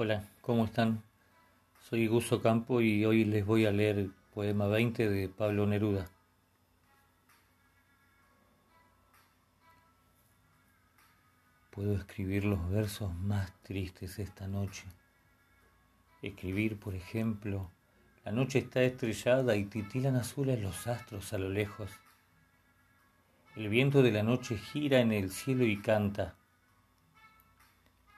Hola, ¿cómo están? Soy Guso Campo y hoy les voy a leer el poema 20 de Pablo Neruda. Puedo escribir los versos más tristes esta noche. Escribir, por ejemplo, la noche está estrellada y titilan azules los astros a lo lejos. El viento de la noche gira en el cielo y canta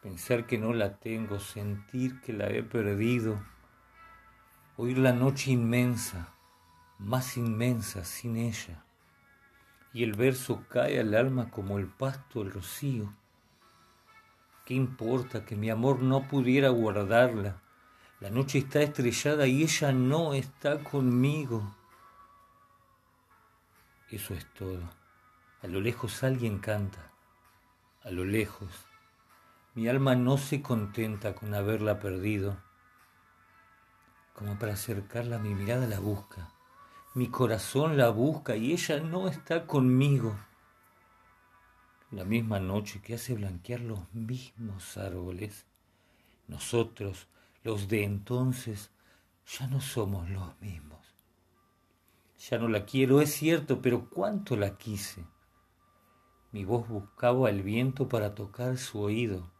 pensar que no la tengo, sentir que la he perdido, oír la noche inmensa, más inmensa sin ella, y el verso cae al alma como el pasto el rocío. ¿Qué importa que mi amor no pudiera guardarla? La noche está estrellada y ella no está conmigo. Eso es todo. A lo lejos alguien canta. A lo lejos mi alma no se contenta con haberla perdido. Como para acercarla, mi mirada la busca. Mi corazón la busca y ella no está conmigo. La misma noche que hace blanquear los mismos árboles. Nosotros, los de entonces, ya no somos los mismos. Ya no la quiero, es cierto, pero cuánto la quise. Mi voz buscaba el viento para tocar su oído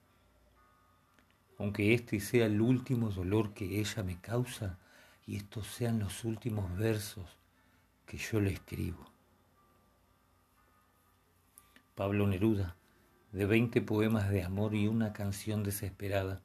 aunque este sea el último dolor que ella me causa y estos sean los últimos versos que yo le escribo. Pablo Neruda, de veinte poemas de amor y una canción desesperada,